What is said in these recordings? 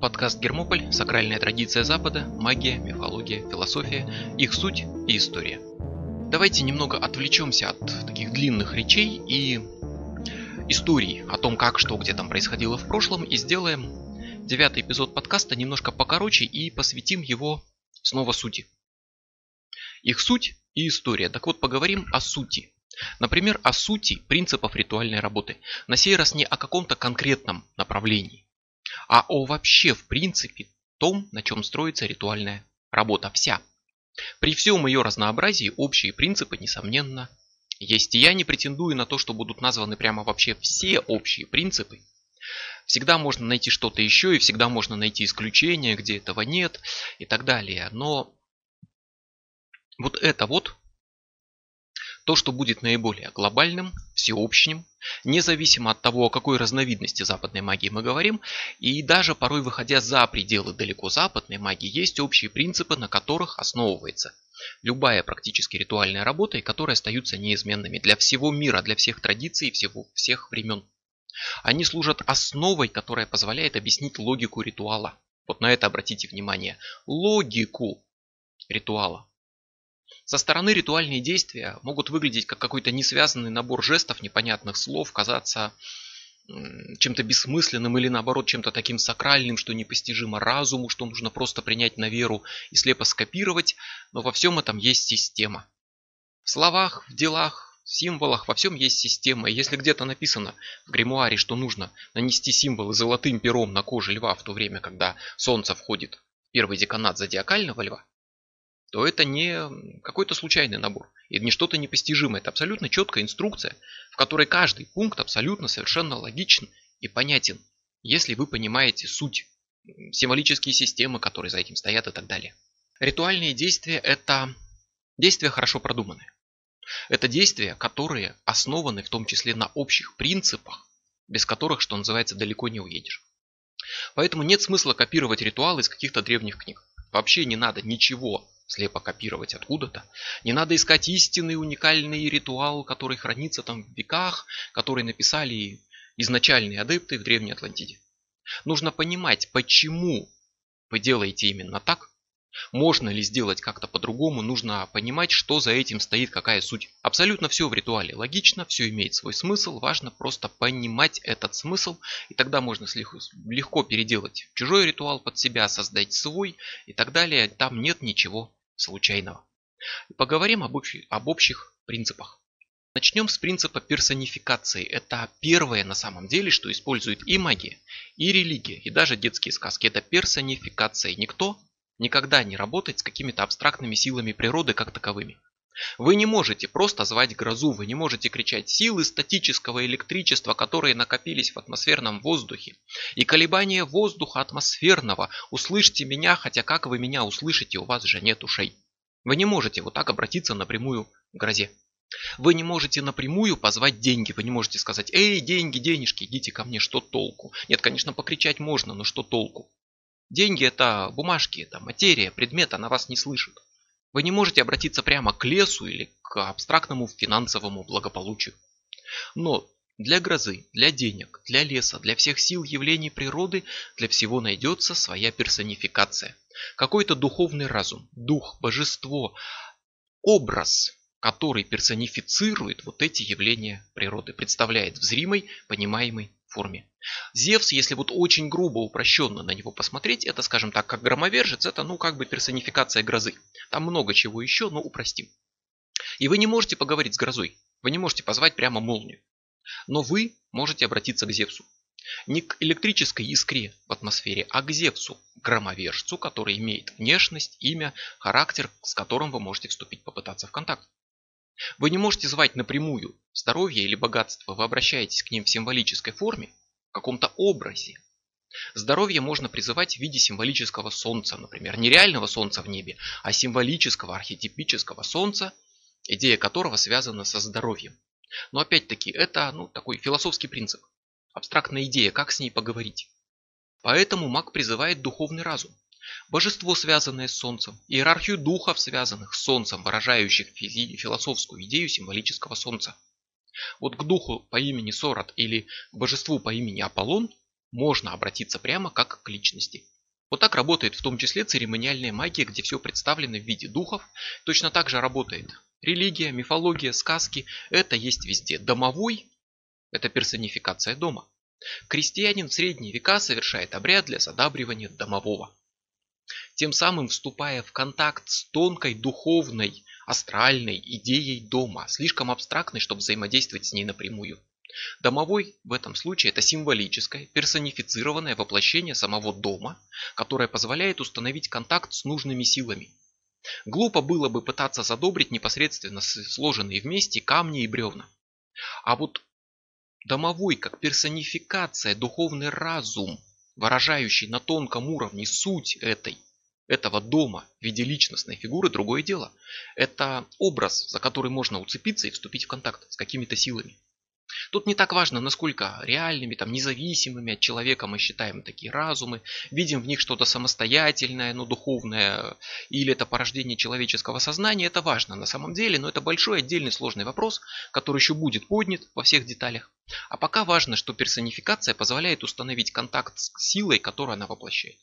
Подкаст «Гермополь. Сакральная традиция Запада. Магия, мифология, философия, их суть и история». Давайте немного отвлечемся от таких длинных речей и историй о том, как что где там происходило в прошлом, и сделаем девятый эпизод подкаста немножко покороче и посвятим его снова сути. Их суть и история. Так вот, поговорим о сути. Например, о сути принципов ритуальной работы. На сей раз не о каком-то конкретном направлении, а о вообще в принципе том, на чем строится ритуальная работа вся. При всем ее разнообразии общие принципы, несомненно, есть. И я не претендую на то, что будут названы прямо вообще все общие принципы. Всегда можно найти что-то еще, и всегда можно найти исключения, где этого нет, и так далее. Но вот это вот то, что будет наиболее глобальным, всеобщим, независимо от того, о какой разновидности западной магии мы говорим, и даже порой выходя за пределы далеко западной магии, есть общие принципы, на которых основывается любая практически ритуальная работа, и которые остаются неизменными для всего мира, для всех традиций всего, всех времен. Они служат основой, которая позволяет объяснить логику ритуала. Вот на это обратите внимание. Логику ритуала. Со стороны ритуальные действия могут выглядеть как какой-то несвязанный набор жестов, непонятных слов, казаться чем-то бессмысленным или наоборот чем-то таким сакральным, что непостижимо разуму, что нужно просто принять на веру и слепо скопировать, но во всем этом есть система. В словах, в делах, в символах, во всем есть система. И если где-то написано в гримуаре, что нужно нанести символы золотым пером на коже льва в то время, когда солнце входит в первый деканат зодиакального льва, то это не какой-то случайный набор и не что-то непостижимое. Это абсолютно четкая инструкция, в которой каждый пункт абсолютно совершенно логичен и понятен, если вы понимаете суть, символические системы, которые за этим стоят и так далее. Ритуальные действия – это действия хорошо продуманные. Это действия, которые основаны в том числе на общих принципах, без которых, что называется, далеко не уедешь. Поэтому нет смысла копировать ритуалы из каких-то древних книг. Вообще не надо ничего слепо копировать откуда-то. Не надо искать истинный уникальный ритуал, который хранится там в веках, который написали изначальные адепты в Древней Атлантиде. Нужно понимать, почему вы делаете именно так, можно ли сделать как-то по-другому, нужно понимать, что за этим стоит, какая суть. Абсолютно все в ритуале логично, все имеет свой смысл, важно просто понимать этот смысл, и тогда можно легко переделать чужой ритуал под себя, создать свой и так далее. Там нет ничего случайного. Поговорим об, общих, об общих принципах. Начнем с принципа персонификации. Это первое на самом деле, что использует и магия, и религия, и даже детские сказки. Это персонификация. Никто никогда не работает с какими-то абстрактными силами природы как таковыми. Вы не можете просто звать грозу, вы не можете кричать силы статического электричества, которые накопились в атмосферном воздухе. И колебания воздуха атмосферного. Услышьте меня, хотя как вы меня услышите, у вас же нет ушей. Вы не можете вот так обратиться напрямую к грозе. Вы не можете напрямую позвать деньги, вы не можете сказать «Эй, деньги, денежки, идите ко мне, что толку?» Нет, конечно, покричать можно, но что толку? Деньги это бумажки, это материя, предмет, она вас не слышит. Вы не можете обратиться прямо к лесу или к абстрактному финансовому благополучию. Но для грозы, для денег, для леса, для всех сил явлений природы, для всего найдется своя персонификация. Какой-то духовный разум, дух, божество, образ, который персонифицирует вот эти явления природы, представляет в зримой, понимаемой форме. Зевс, если вот очень грубо упрощенно на него посмотреть, это, скажем так, как громовержец, это ну как бы персонификация грозы. Там много чего еще, но упростим. И вы не можете поговорить с грозой, вы не можете позвать прямо молнию. Но вы можете обратиться к Зевсу. Не к электрической искре в атмосфере, а к Зевсу, громовержцу, который имеет внешность, имя, характер, с которым вы можете вступить, попытаться в контакт. Вы не можете звать напрямую здоровье или богатство, вы обращаетесь к ним в символической форме, в каком-то образе. Здоровье можно призывать в виде символического солнца, например, не реального солнца в небе, а символического, архетипического солнца, идея которого связана со здоровьем. Но опять-таки это ну, такой философский принцип, абстрактная идея, как с ней поговорить. Поэтому маг призывает духовный разум. Божество, связанное с Солнцем, иерархию духов, связанных с Солнцем, выражающих философскую идею символического Солнца. Вот к духу по имени Сорат или к божеству по имени Аполлон можно обратиться прямо как к личности. Вот так работает в том числе церемониальная магия, где все представлено в виде духов. Точно так же работает религия, мифология, сказки. Это есть везде. Домовой – это персонификация дома. Крестьянин в средние века совершает обряд для задабривания домового. Тем самым вступая в контакт с тонкой духовной, астральной идеей дома, слишком абстрактной, чтобы взаимодействовать с ней напрямую. Домовой в этом случае это символическое, персонифицированное воплощение самого дома, которое позволяет установить контакт с нужными силами. Глупо было бы пытаться задобрить непосредственно сложенные вместе камни и бревна. А вот домовой как персонификация, духовный разум, выражающий на тонком уровне суть этой, этого дома в виде личностной фигуры, другое дело. Это образ, за который можно уцепиться и вступить в контакт с какими-то силами. Тут не так важно, насколько реальными, там, независимыми от человека мы считаем такие разумы, видим в них что-то самостоятельное, но духовное, или это порождение человеческого сознания, это важно на самом деле, но это большой отдельный сложный вопрос, который еще будет поднят во всех деталях. А пока важно, что персонификация позволяет установить контакт с силой, которую она воплощает.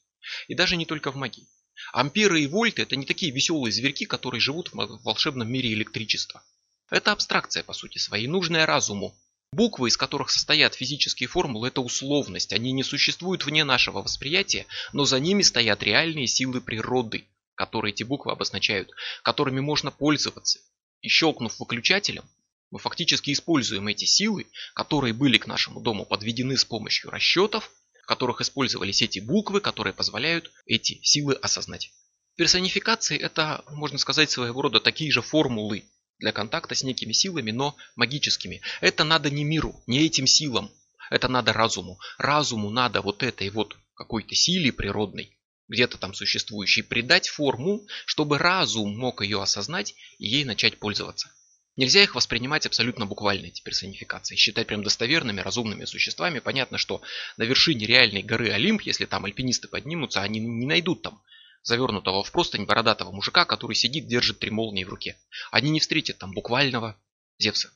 И даже не только в магии. Амперы и вольты это не такие веселые зверьки, которые живут в волшебном мире электричества. Это абстракция по сути своей, нужная разуму, Буквы, из которых состоят физические формулы, это условность. Они не существуют вне нашего восприятия, но за ними стоят реальные силы природы, которые эти буквы обозначают, которыми можно пользоваться. И щелкнув выключателем, мы фактически используем эти силы, которые были к нашему дому подведены с помощью расчетов, в которых использовались эти буквы, которые позволяют эти силы осознать. Персонификации это, можно сказать, своего рода такие же формулы, для контакта с некими силами, но магическими. Это надо не миру, не этим силам. Это надо разуму. Разуму надо вот этой вот какой-то силе природной, где-то там существующей, придать форму, чтобы разум мог ее осознать и ей начать пользоваться. Нельзя их воспринимать абсолютно буквально, эти персонификации, считать прям достоверными, разумными существами. Понятно, что на вершине реальной горы Олимп, если там альпинисты поднимутся, они не найдут там завернутого в простынь бородатого мужика, который сидит, держит три молнии в руке. Они не встретят там буквального Зевса.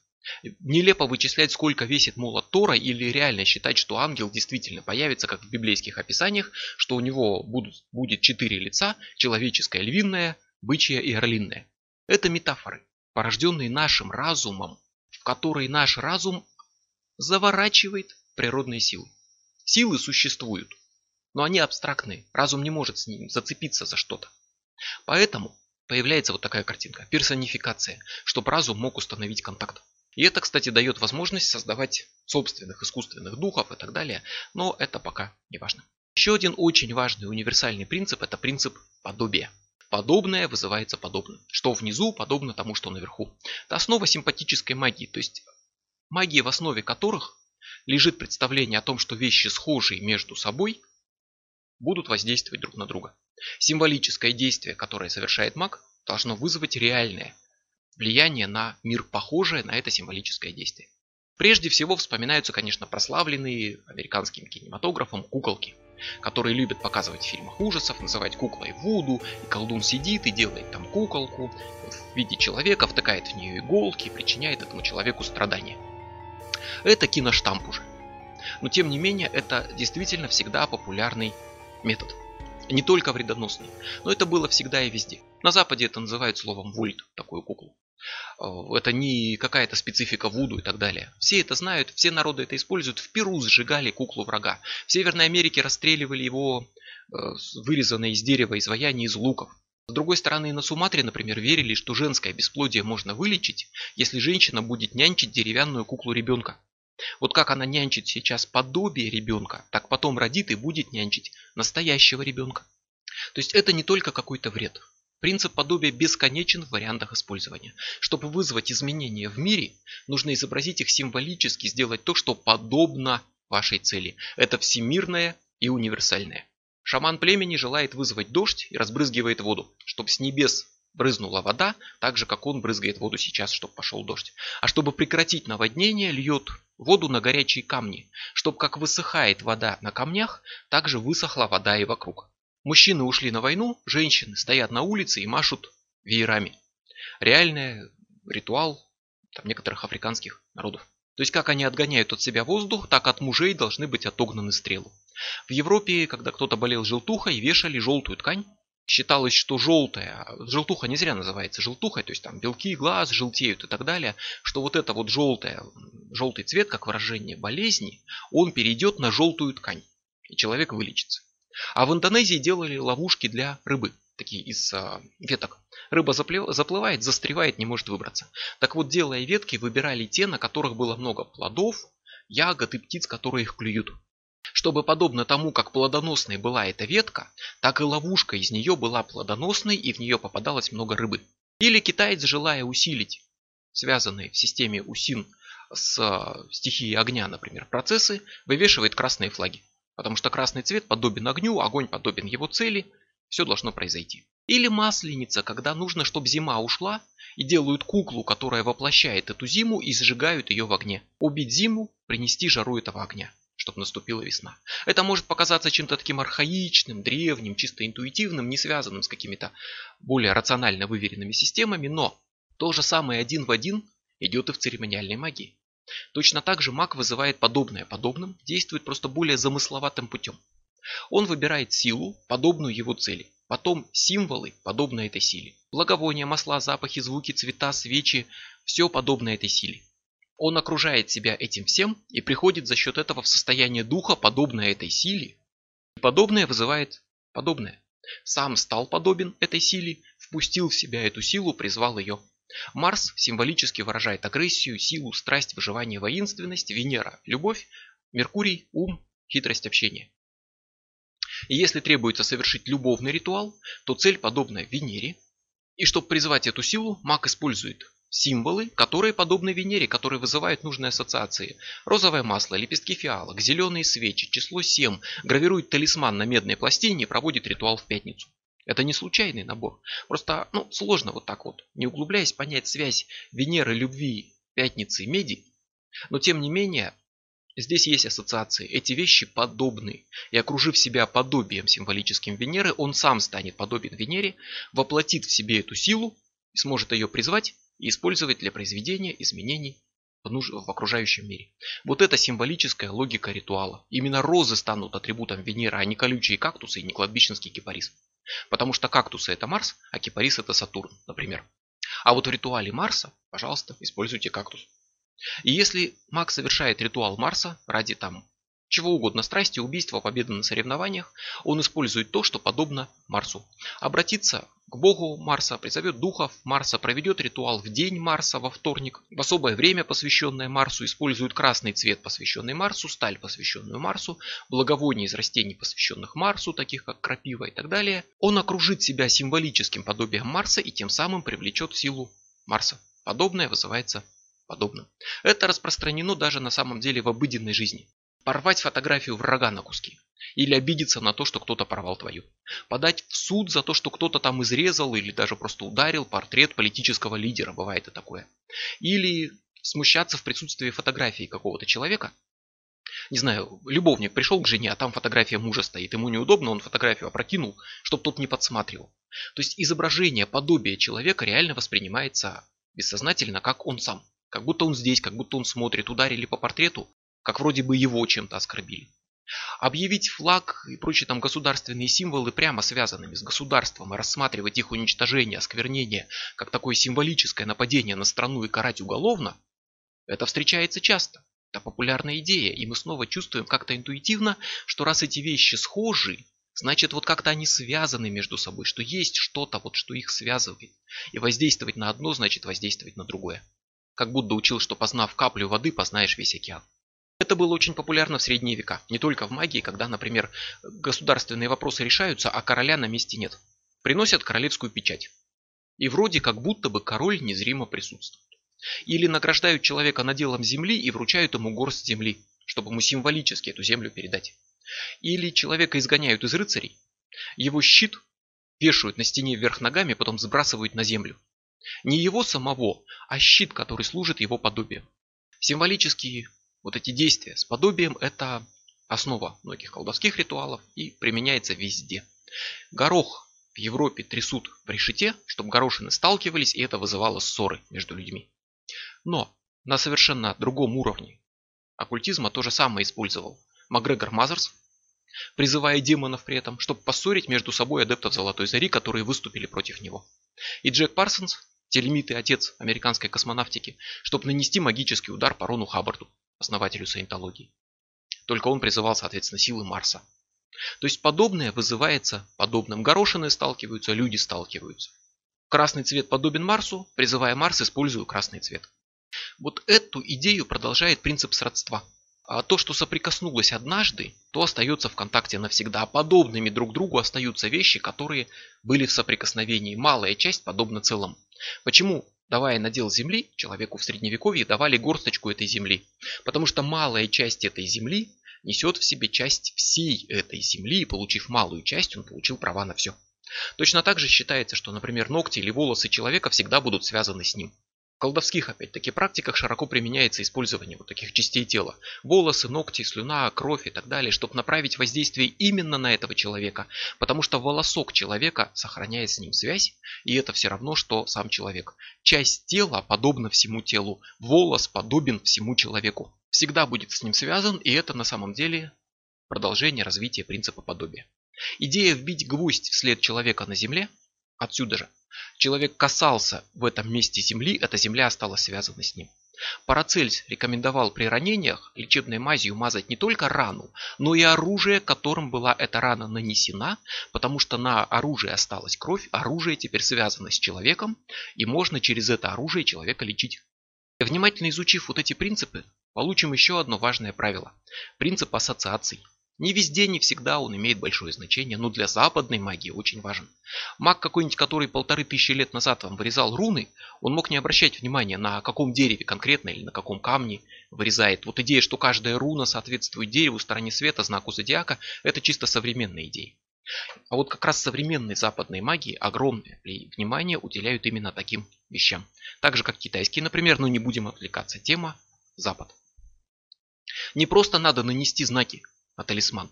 Нелепо вычислять, сколько весит молот Тора, или реально считать, что ангел действительно появится, как в библейских описаниях, что у него будут, будет четыре лица, человеческое львиное, бычье и орлиное. Это метафоры, порожденные нашим разумом, в которые наш разум заворачивает природные силы. Силы существуют, но они абстрактные, разум не может с ним зацепиться за что-то. Поэтому появляется вот такая картинка, персонификация, чтобы разум мог установить контакт. И это, кстати, дает возможность создавать собственных искусственных духов и так далее, но это пока не важно. Еще один очень важный универсальный принцип – это принцип подобия. Подобное вызывается подобным. Что внизу подобно тому, что наверху. Это основа симпатической магии, то есть магии, в основе которых лежит представление о том, что вещи схожие между собой будут воздействовать друг на друга. Символическое действие, которое совершает маг, должно вызвать реальное влияние на мир, похожее на это символическое действие. Прежде всего вспоминаются, конечно, прославленные американским кинематографом куколки, которые любят показывать в фильмах ужасов, называть куклой Вуду, и колдун сидит и делает там куколку в виде человека, втыкает в нее иголки и причиняет этому человеку страдания. Это киноштамп уже. Но тем не менее, это действительно всегда популярный метод. Не только вредоносный, но это было всегда и везде. На Западе это называют словом вольт, такую куклу. Э, это не какая-то специфика Вуду и так далее. Все это знают, все народы это используют. В Перу сжигали куклу врага. В Северной Америке расстреливали его э, вырезанное из дерева изваяние из луков. С другой стороны, на Суматре, например, верили, что женское бесплодие можно вылечить, если женщина будет нянчить деревянную куклу ребенка. Вот как она нянчит сейчас подобие ребенка, так потом родит и будет нянчить настоящего ребенка. То есть это не только какой-то вред. Принцип подобия бесконечен в вариантах использования. Чтобы вызвать изменения в мире, нужно изобразить их символически, сделать то, что подобно вашей цели. Это всемирное и универсальное. Шаман племени желает вызвать дождь и разбрызгивает воду, чтобы с небес брызнула вода, так же, как он брызгает воду сейчас, чтобы пошел дождь. А чтобы прекратить наводнение, льет воду на горячие камни, чтобы как высыхает вода на камнях, так же высохла вода и вокруг. Мужчины ушли на войну, женщины стоят на улице и машут веерами. Реальный ритуал там, некоторых африканских народов. То есть как они отгоняют от себя воздух, так от мужей должны быть отогнаны стрелы. В Европе, когда кто-то болел желтухой, вешали желтую ткань. Считалось, что желтая, желтуха не зря называется желтухой, то есть там белки глаз желтеют и так далее, что вот это вот желтое, желтый цвет, как выражение болезни, он перейдет на желтую ткань, и человек вылечится. А в Индонезии делали ловушки для рыбы, такие из а, веток. Рыба заплывает, застревает, не может выбраться. Так вот, делая ветки, выбирали те, на которых было много плодов, ягод и птиц, которые их клюют. Чтобы подобно тому, как плодоносной была эта ветка, так и ловушка из нее была плодоносной и в нее попадалось много рыбы. Или китаец, желая усилить связанные в системе УСИН с а, стихией огня, например, процессы, вывешивает красные флаги. Потому что красный цвет подобен огню, огонь подобен его цели, все должно произойти. Или масленица, когда нужно, чтобы зима ушла, и делают куклу, которая воплощает эту зиму и сжигают ее в огне. Убить зиму, принести жару этого огня, чтобы наступила весна. Это может показаться чем-то таким архаичным, древним, чисто интуитивным, не связанным с какими-то более рационально выверенными системами, но то же самое один в один идет и в церемониальной магии. Точно так же маг вызывает подобное подобным, действует просто более замысловатым путем. Он выбирает силу, подобную его цели. Потом символы, подобные этой силе. Благовония, масла, запахи, звуки, цвета, свечи – все подобное этой силе. Он окружает себя этим всем и приходит за счет этого в состояние духа, подобное этой силе. И подобное вызывает подобное. Сам стал подобен этой силе, впустил в себя эту силу, призвал ее. Марс символически выражает агрессию, силу, страсть, выживание, воинственность, Венера – любовь, Меркурий – ум, хитрость общения. И если требуется совершить любовный ритуал, то цель подобна Венере. И чтобы призвать эту силу, маг использует символы, которые подобны Венере, которые вызывают нужные ассоциации. Розовое масло, лепестки фиалок, зеленые свечи, число 7, гравирует талисман на медной пластине и проводит ритуал в пятницу. Это не случайный набор. Просто ну, сложно вот так вот, не углубляясь, понять связь Венеры, любви, пятницы и меди. Но тем не менее, Здесь есть ассоциации. Эти вещи подобны. И окружив себя подобием символическим Венеры, он сам станет подобен Венере, воплотит в себе эту силу, и сможет ее призвать и использовать для произведения изменений в окружающем мире. Вот это символическая логика ритуала. Именно розы станут атрибутом Венеры, а не колючие кактусы и не кладбищенский кипарис. Потому что кактусы это Марс, а кипарис это Сатурн, например. А вот в ритуале Марса, пожалуйста, используйте кактус. И если маг совершает ритуал Марса ради там чего угодно, страсти, убийства, победы на соревнованиях, он использует то, что подобно Марсу. Обратится к богу Марса, призовет духов Марса, проведет ритуал в день Марса во вторник, в особое время, посвященное Марсу, использует красный цвет, посвященный Марсу, сталь, посвященную Марсу, благовония из растений, посвященных Марсу, таких как крапива и так далее. Он окружит себя символическим подобием Марса и тем самым привлечет силу Марса. Подобное вызывается подобным. Это распространено даже на самом деле в обыденной жизни. Порвать фотографию врага на куски. Или обидеться на то, что кто-то порвал твою. Подать в суд за то, что кто-то там изрезал или даже просто ударил портрет политического лидера. Бывает и такое. Или смущаться в присутствии фотографии какого-то человека. Не знаю, любовник пришел к жене, а там фотография мужа стоит. Ему неудобно, он фотографию опрокинул, чтобы тот не подсматривал. То есть изображение, подобие человека реально воспринимается бессознательно, как он сам. Как будто он здесь, как будто он смотрит, ударили по портрету, как вроде бы его чем-то оскорбили. Объявить флаг и прочие там государственные символы прямо связанными с государством и рассматривать их уничтожение, осквернение, как такое символическое нападение на страну и карать уголовно, это встречается часто. Это популярная идея, и мы снова чувствуем как-то интуитивно, что раз эти вещи схожи, значит вот как-то они связаны между собой, что есть что-то, вот что их связывает. И воздействовать на одно, значит воздействовать на другое как будто учил, что познав каплю воды, познаешь весь океан. Это было очень популярно в средние века, не только в магии, когда, например, государственные вопросы решаются, а короля на месте нет. Приносят королевскую печать. И вроде как будто бы король незримо присутствует. Или награждают человека наделом земли и вручают ему горсть земли, чтобы ему символически эту землю передать. Или человека изгоняют из рыцарей, его щит вешают на стене вверх ногами, потом сбрасывают на землю. Не его самого, а щит, который служит его подобием. Символические вот эти действия с подобием – это основа многих колдовских ритуалов и применяется везде. Горох в Европе трясут в решете, чтобы горошины сталкивались, и это вызывало ссоры между людьми. Но на совершенно другом уровне оккультизма то же самое использовал Макгрегор Мазерс, призывая демонов при этом, чтобы поссорить между собой адептов Золотой Зари, которые выступили против него. И Джек Парсонс, телемит и отец американской космонавтики, чтобы нанести магический удар по Рону Хаббарду, основателю саентологии. Только он призывал, соответственно, силы Марса. То есть подобное вызывается подобным. Горошины сталкиваются, люди сталкиваются. Красный цвет подобен Марсу, призывая Марс, использую красный цвет. Вот эту идею продолжает принцип сродства. А то, что соприкоснулось однажды, то остается в контакте навсегда. А подобными друг другу остаются вещи, которые были в соприкосновении. Малая часть подобна целому. Почему, давая надел земли, человеку в средневековье давали горсточку этой земли? Потому что малая часть этой земли несет в себе часть всей этой земли, и получив малую часть, он получил права на все. Точно так же считается, что, например, ногти или волосы человека всегда будут связаны с ним колдовских, опять-таки, практиках широко применяется использование вот таких частей тела. Волосы, ногти, слюна, кровь и так далее, чтобы направить воздействие именно на этого человека. Потому что волосок человека сохраняет с ним связь, и это все равно, что сам человек. Часть тела подобна всему телу, волос подобен всему человеку. Всегда будет с ним связан, и это на самом деле продолжение развития принципа подобия. Идея вбить гвоздь вслед человека на земле, отсюда же, Человек касался в этом месте земли, эта земля осталась связана с ним. Парацельс рекомендовал при ранениях лечебной мазью мазать не только рану, но и оружие, которым была эта рана нанесена, потому что на оружие осталась кровь, оружие теперь связано с человеком, и можно через это оружие человека лечить. Внимательно изучив вот эти принципы, получим еще одно важное правило – принцип ассоциаций. Не везде, не всегда он имеет большое значение, но для западной магии очень важен. Маг какой-нибудь, который полторы тысячи лет назад вам вырезал руны, он мог не обращать внимания на каком дереве конкретно или на каком камне вырезает. Вот идея, что каждая руна соответствует дереву, стороне света, знаку зодиака, это чисто современная идея. А вот как раз современные западные магии огромное внимание уделяют именно таким вещам. Так же, как китайские, например, но не будем отвлекаться. Тема Запад. Не просто надо нанести знаки, на талисман.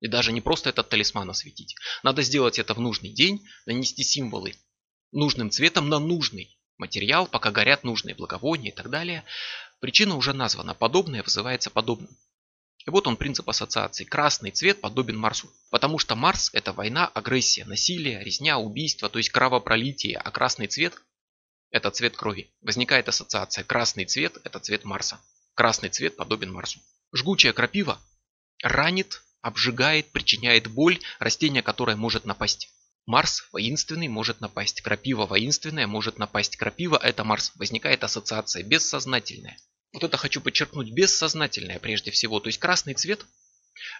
И даже не просто этот талисман осветить. Надо сделать это в нужный день, нанести символы нужным цветом на нужный материал, пока горят нужные благовония и так далее. Причина уже названа. Подобное вызывается подобным. И вот он принцип ассоциации. Красный цвет подобен Марсу. Потому что Марс это война, агрессия, насилие, резня, убийство, то есть кровопролитие. А красный цвет это цвет крови. Возникает ассоциация. Красный цвет это цвет Марса. Красный цвет подобен Марсу. Жгучая крапива ранит, обжигает, причиняет боль, растение, которое может напасть. Марс воинственный может напасть, крапива воинственная может напасть. Крапива это Марс. Возникает ассоциация бессознательная. Вот это хочу подчеркнуть, бессознательная прежде всего. То есть красный цвет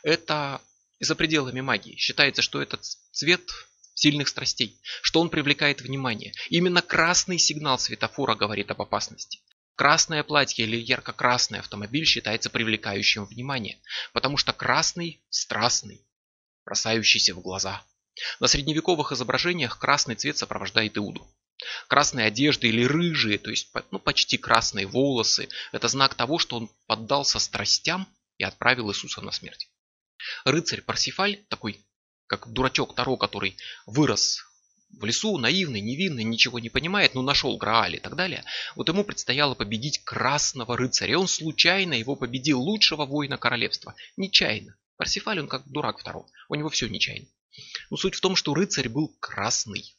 это за пределами магии. Считается, что этот цвет сильных страстей, что он привлекает внимание. Именно красный сигнал светофора говорит об опасности. Красное платье или ярко-красный автомобиль считается привлекающим внимание, потому что красный – страстный, бросающийся в глаза. На средневековых изображениях красный цвет сопровождает Иуду. Красные одежды или рыжие, то есть ну, почти красные волосы – это знак того, что он поддался страстям и отправил Иисуса на смерть. Рыцарь Парсифаль, такой как дурачок Таро, который вырос в лесу, наивный, невинный, ничего не понимает, но нашел Грааль и так далее, вот ему предстояло победить красного рыцаря. И он случайно его победил, лучшего воина королевства. Нечаянно. Парсифаль, он как дурак второго. У него все нечаянно. Но суть в том, что рыцарь был красный.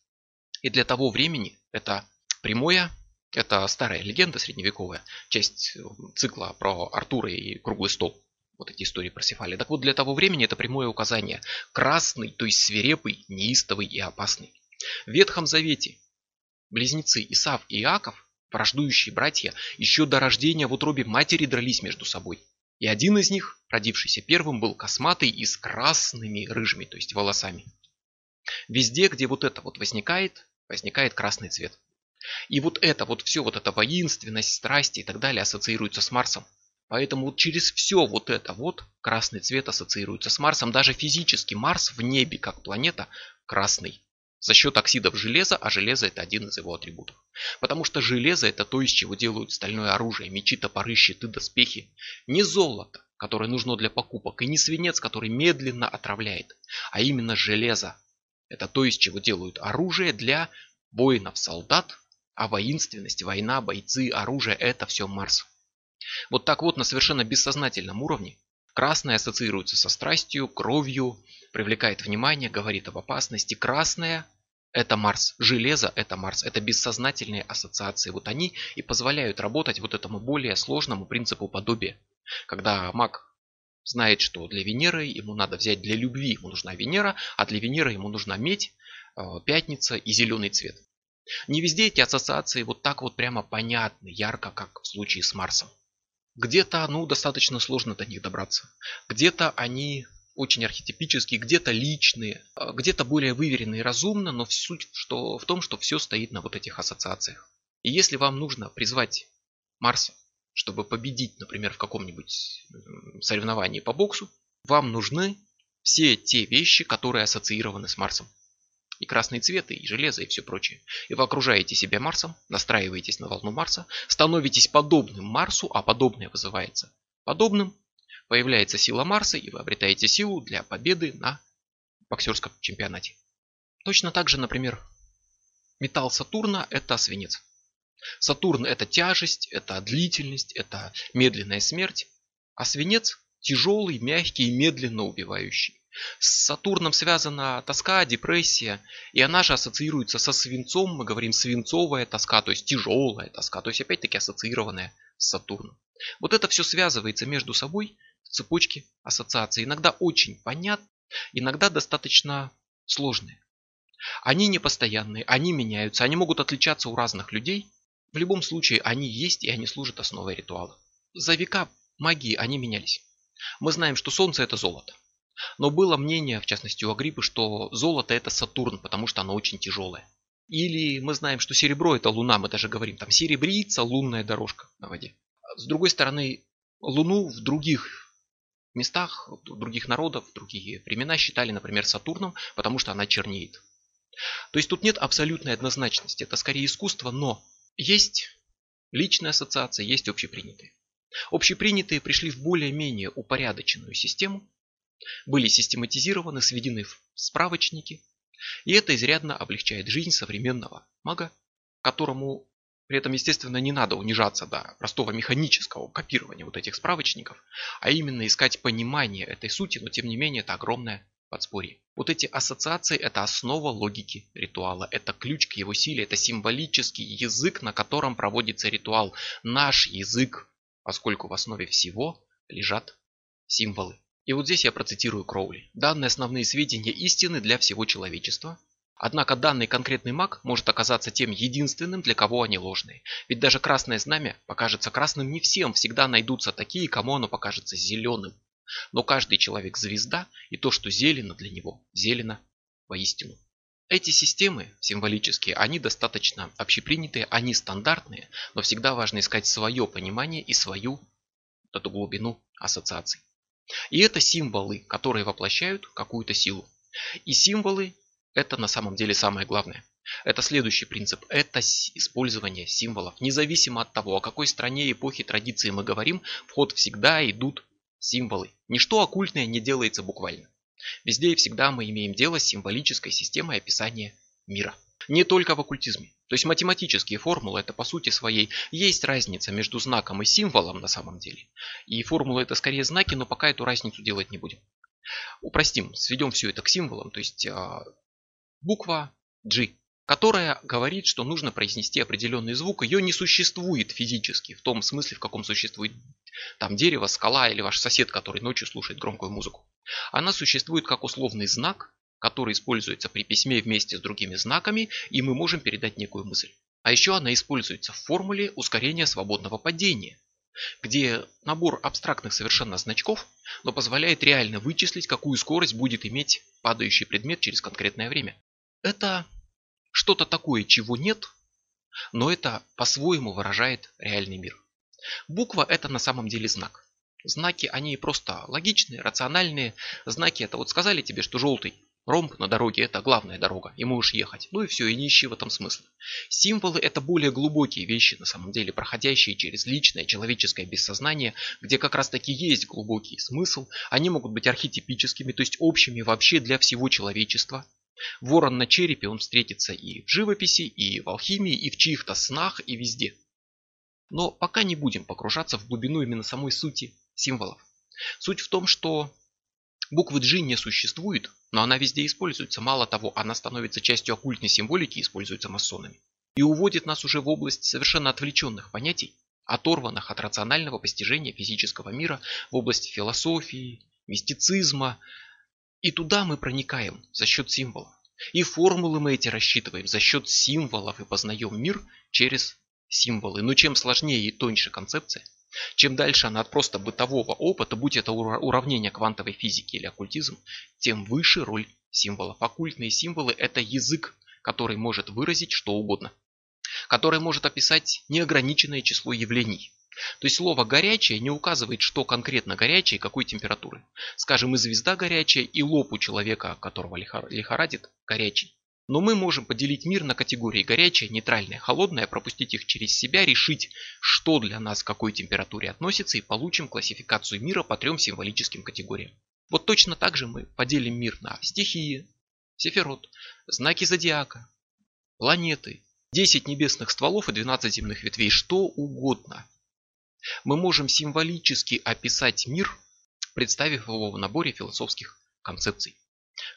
И для того времени это прямое, это старая легенда средневековая, часть цикла про Артура и круглый стол. Вот эти истории про Сефали. Так вот, для того времени это прямое указание. Красный, то есть свирепый, неистовый и опасный. В Ветхом Завете близнецы Исав и Иаков, враждующие братья, еще до рождения в утробе матери дрались между собой. И один из них, родившийся первым, был косматый и с красными рыжими, то есть волосами. Везде, где вот это вот возникает, возникает красный цвет. И вот это, вот все, вот эта воинственность, страсти и так далее ассоциируется с Марсом. Поэтому вот через все вот это вот красный цвет ассоциируется с Марсом. Даже физически Марс в небе как планета красный за счет оксидов железа, а железо это один из его атрибутов. Потому что железо это то, из чего делают стальное оружие, мечи, топоры, щиты, доспехи. Не золото, которое нужно для покупок, и не свинец, который медленно отравляет, а именно железо. Это то, из чего делают оружие для воинов, солдат, а воинственность, война, бойцы, оружие – это все Марс. Вот так вот на совершенно бессознательном уровне Красное ассоциируется со страстью, кровью, привлекает внимание, говорит об опасности. Красное – это Марс. Железо – это Марс. Это бессознательные ассоциации. Вот они и позволяют работать вот этому более сложному принципу подобия. Когда маг знает, что для Венеры ему надо взять для любви, ему нужна Венера, а для Венеры ему нужна медь, э, пятница и зеленый цвет. Не везде эти ассоциации вот так вот прямо понятны, ярко, как в случае с Марсом. Где-то, ну, достаточно сложно до них добраться. Где-то они очень архетипические, где-то личные, а где-то более выверенные и разумно, но суть что, в том, что все стоит на вот этих ассоциациях. И если вам нужно призвать Марса, чтобы победить, например, в каком-нибудь соревновании по боксу, вам нужны все те вещи, которые ассоциированы с Марсом и красные цветы, и железо, и все прочее. И вы окружаете себя Марсом, настраиваетесь на волну Марса, становитесь подобным Марсу, а подобное вызывается подобным, появляется сила Марса, и вы обретаете силу для победы на боксерском чемпионате. Точно так же, например, металл Сатурна – это свинец. Сатурн – это тяжесть, это длительность, это медленная смерть, а свинец – тяжелый, мягкий и медленно убивающий. С Сатурном связана тоска, депрессия, и она же ассоциируется со свинцом, мы говорим свинцовая тоска, то есть тяжелая тоска, то есть опять-таки ассоциированная с Сатурном. Вот это все связывается между собой в цепочке ассоциаций. Иногда очень понятно, иногда достаточно сложные. Они непостоянные, они меняются, они могут отличаться у разных людей. В любом случае они есть и они служат основой ритуала. За века магии они менялись. Мы знаем, что Солнце это золото. Но было мнение, в частности у Агриппы, что золото это Сатурн, потому что оно очень тяжелое. Или мы знаем, что серебро это Луна, мы даже говорим, там серебрица, лунная дорожка на воде. С другой стороны, Луну в других местах, других народов, другие времена считали, например, Сатурном, потому что она чернеет. То есть тут нет абсолютной однозначности, это скорее искусство, но есть личная ассоциация, есть общепринятые. Общепринятые пришли в более-менее упорядоченную систему, были систематизированы, сведены в справочники, и это изрядно облегчает жизнь современного мага, которому при этом, естественно, не надо унижаться до простого механического копирования вот этих справочников, а именно искать понимание этой сути, но тем не менее это огромное подспорье. Вот эти ассоциации – это основа логики ритуала, это ключ к его силе, это символический язык, на котором проводится ритуал. Наш язык, поскольку в основе всего лежат символы. И вот здесь я процитирую Кроули. Данные основные сведения истины для всего человечества. Однако данный конкретный маг может оказаться тем единственным, для кого они ложные. Ведь даже красное знамя покажется красным не всем, всегда найдутся такие, кому оно покажется зеленым. Но каждый человек звезда, и то, что зелено для него, зелено воистину. Эти системы символические, они достаточно общепринятые, они стандартные, но всегда важно искать свое понимание и свою эту глубину ассоциаций. И это символы, которые воплощают какую-то силу. И символы это на самом деле самое главное. Это следующий принцип. Это использование символов. Независимо от того, о какой стране, эпохе, традиции мы говорим, в ход всегда идут символы. Ничто оккультное не делается буквально. Везде и всегда мы имеем дело с символической системой описания мира. Не только в оккультизме. То есть математические формулы это по сути своей есть разница между знаком и символом на самом деле. И формулы это скорее знаки, но пока эту разницу делать не будем. Упростим, сведем все это к символам. То есть а, буква G, которая говорит, что нужно произнести определенный звук. Ее не существует физически, в том смысле, в каком существует там дерево, скала или ваш сосед, который ночью слушает громкую музыку. Она существует как условный знак, который используется при письме вместе с другими знаками, и мы можем передать некую мысль. А еще она используется в формуле ускорения свободного падения, где набор абстрактных совершенно значков, но позволяет реально вычислить, какую скорость будет иметь падающий предмет через конкретное время. Это что-то такое, чего нет, но это по-своему выражает реальный мир. Буква это на самом деле знак. Знаки, они просто логичные, рациональные. Знаки это вот сказали тебе, что желтый Ромб на дороге это главная дорога, и можешь ехать. Ну и все, и не ищи в этом смысла. Символы это более глубокие вещи, на самом деле, проходящие через личное человеческое бессознание, где как раз таки есть глубокий смысл. Они могут быть архетипическими, то есть общими вообще для всего человечества. Ворон на черепе он встретится и в живописи, и в алхимии, и в чьих-то снах, и везде. Но пока не будем погружаться в глубину именно самой сути символов. Суть в том, что буквы G не существует, но она везде используется. Мало того, она становится частью оккультной символики и используется масонами. И уводит нас уже в область совершенно отвлеченных понятий, оторванных от рационального постижения физического мира в области философии, мистицизма. И туда мы проникаем за счет символов. И формулы мы эти рассчитываем за счет символов и познаем мир через символы. Но чем сложнее и тоньше концепция, чем дальше она от просто бытового опыта, будь это уравнение квантовой физики или оккультизм, тем выше роль символов. Оккультные символы – это язык, который может выразить что угодно, который может описать неограниченное число явлений. То есть слово «горячее» не указывает, что конкретно горячее и какой температуры. Скажем, и звезда горячая, и лоб у человека, которого лихорадит, горячий. Но мы можем поделить мир на категории горячее, нейтральное, холодное, пропустить их через себя, решить, что для нас к какой температуре относится и получим классификацию мира по трем символическим категориям. Вот точно так же мы поделим мир на стихии, сефирот, знаки зодиака, планеты, 10 небесных стволов и 12 земных ветвей, что угодно. Мы можем символически описать мир, представив его в наборе философских концепций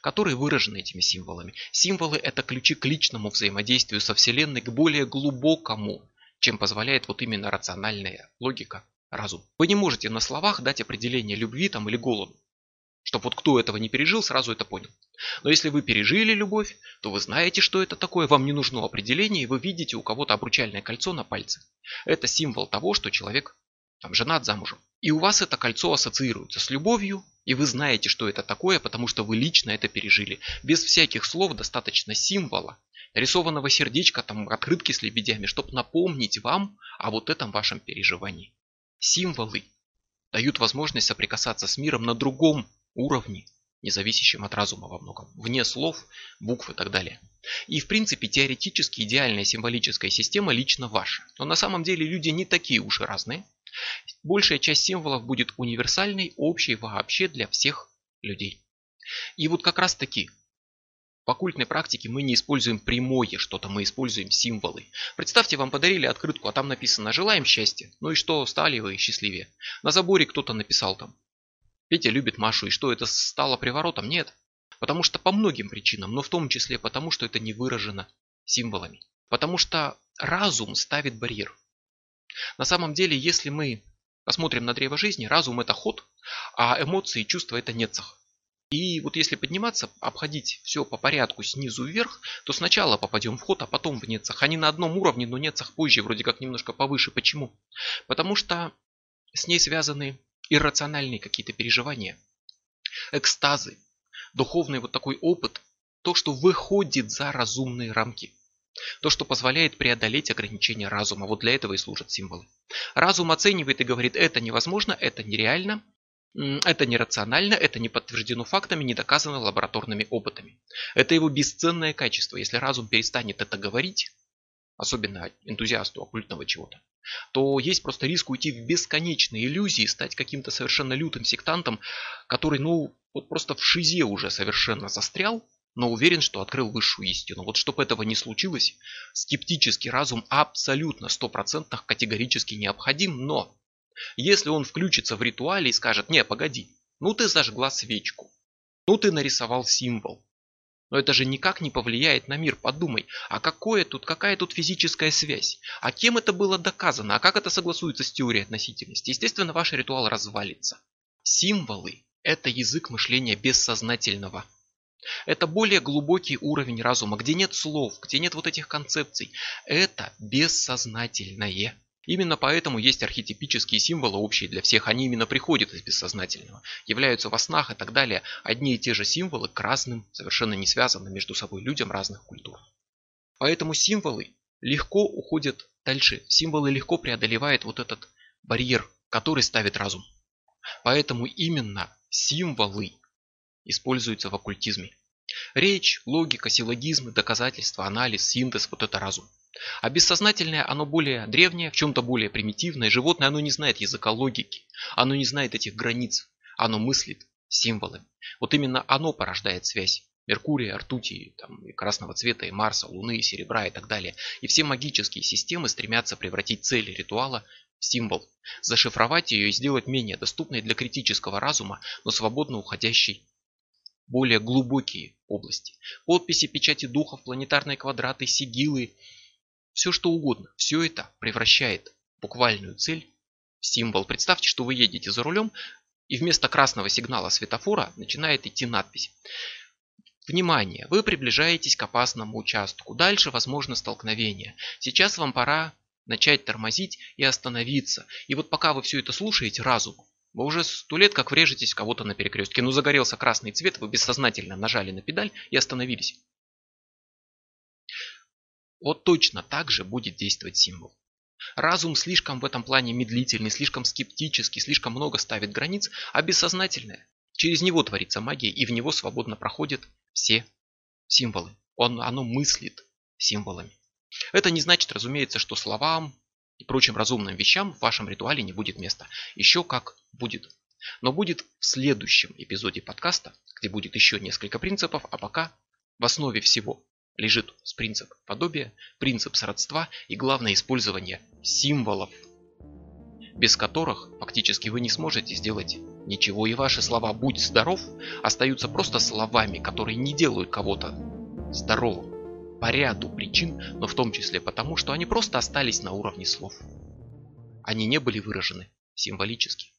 которые выражены этими символами. Символы – это ключи к личному взаимодействию со Вселенной, к более глубокому, чем позволяет вот именно рациональная логика, разум. Вы не можете на словах дать определение любви там или голоду, чтобы вот кто этого не пережил, сразу это понял. Но если вы пережили любовь, то вы знаете, что это такое, вам не нужно определение, и вы видите у кого-то обручальное кольцо на пальце. Это символ того, что человек там женат замужем. И у вас это кольцо ассоциируется с любовью, и вы знаете, что это такое, потому что вы лично это пережили. Без всяких слов достаточно символа, нарисованного сердечка, там открытки с лебедями, чтобы напомнить вам о вот этом вашем переживании. Символы дают возможность соприкасаться с миром на другом уровне, независящем от разума во многом, вне слов, букв и так далее. И в принципе теоретически идеальная символическая система лично ваша. Но на самом деле люди не такие уж и разные. Большая часть символов будет универсальной, общей вообще для всех людей. И вот как раз таки в оккультной практике мы не используем прямое что-то, мы используем символы. Представьте, вам подарили открытку, а там написано «Желаем счастья». Ну и что, стали вы счастливее? На заборе кто-то написал там «Петя любит Машу». И что, это стало приворотом? Нет. Потому что по многим причинам, но в том числе потому, что это не выражено символами. Потому что разум ставит барьер. На самом деле, если мы посмотрим на древо жизни, разум это ход, а эмоции и чувства это нецах. И вот если подниматься, обходить все по порядку снизу вверх, то сначала попадем в ход, а потом в нецах. Они на одном уровне, но нецах позже, вроде как немножко повыше. Почему? Потому что с ней связаны иррациональные какие-то переживания, экстазы, духовный вот такой опыт, то, что выходит за разумные рамки. То, что позволяет преодолеть ограничения разума. Вот для этого и служат символы. Разум оценивает и говорит, это невозможно, это нереально, это нерационально, это не подтверждено фактами, не доказано лабораторными опытами. Это его бесценное качество. Если разум перестанет это говорить, особенно энтузиасту оккультного чего-то, то есть просто риск уйти в бесконечные иллюзии, стать каким-то совершенно лютым сектантом, который, ну, вот просто в шизе уже совершенно застрял, но уверен, что открыл высшую истину. Вот чтобы этого не случилось, скептический разум абсолютно стопроцентно категорически необходим, но если он включится в ритуале и скажет, не, погоди, ну ты зажгла свечку, ну ты нарисовал символ, но это же никак не повлияет на мир, подумай, а какое тут, какая тут физическая связь? А кем это было доказано? А как это согласуется с теорией относительности? Естественно, ваш ритуал развалится. Символы – это язык мышления бессознательного. Это более глубокий уровень разума, где нет слов, где нет вот этих концепций. Это бессознательное. Именно поэтому есть архетипические символы общие для всех, они именно приходят из бессознательного, являются во снах и так далее. Одни и те же символы к разным, совершенно не связанным между собой людям разных культур. Поэтому символы легко уходят дальше, символы легко преодолевают вот этот барьер, который ставит разум. Поэтому именно символы используются в оккультизме. Речь, логика, силлогизмы, доказательства, анализ, синтез – вот это разум. А бессознательное, оно более древнее, в чем-то более примитивное. Животное, оно не знает языка логики, оно не знает этих границ, оно мыслит символами. Вот именно оно порождает связь Меркурия, ртути, там, и красного цвета, и Марса, Луны, и серебра и так далее. И все магические системы стремятся превратить цель ритуала в символ, зашифровать ее и сделать менее доступной для критического разума, но свободно уходящей более глубокие области. Подписи, печати духов, планетарные квадраты, сигилы, все что угодно. Все это превращает буквальную цель в символ. Представьте, что вы едете за рулем, и вместо красного сигнала светофора начинает идти надпись. Внимание! Вы приближаетесь к опасному участку. Дальше возможно столкновение. Сейчас вам пора начать тормозить и остановиться. И вот пока вы все это слушаете разум, вы уже сто лет как врежетесь кого-то на перекрестке. Ну загорелся красный цвет, вы бессознательно нажали на педаль и остановились. Вот точно так же будет действовать символ. Разум слишком в этом плане медлительный, слишком скептический, слишком много ставит границ, а бессознательное. Через него творится магия, и в него свободно проходят все символы. Он, оно мыслит символами. Это не значит, разумеется, что словам и прочим разумным вещам в вашем ритуале не будет места. Еще как будет. Но будет в следующем эпизоде подкаста, где будет еще несколько принципов, а пока в основе всего лежит принцип подобия, принцип сродства и главное использование символов, без которых фактически вы не сможете сделать ничего, и ваши слова «будь здоров» остаются просто словами, которые не делают кого-то здоровым по ряду причин, но в том числе потому, что они просто остались на уровне слов. Они не были выражены символически.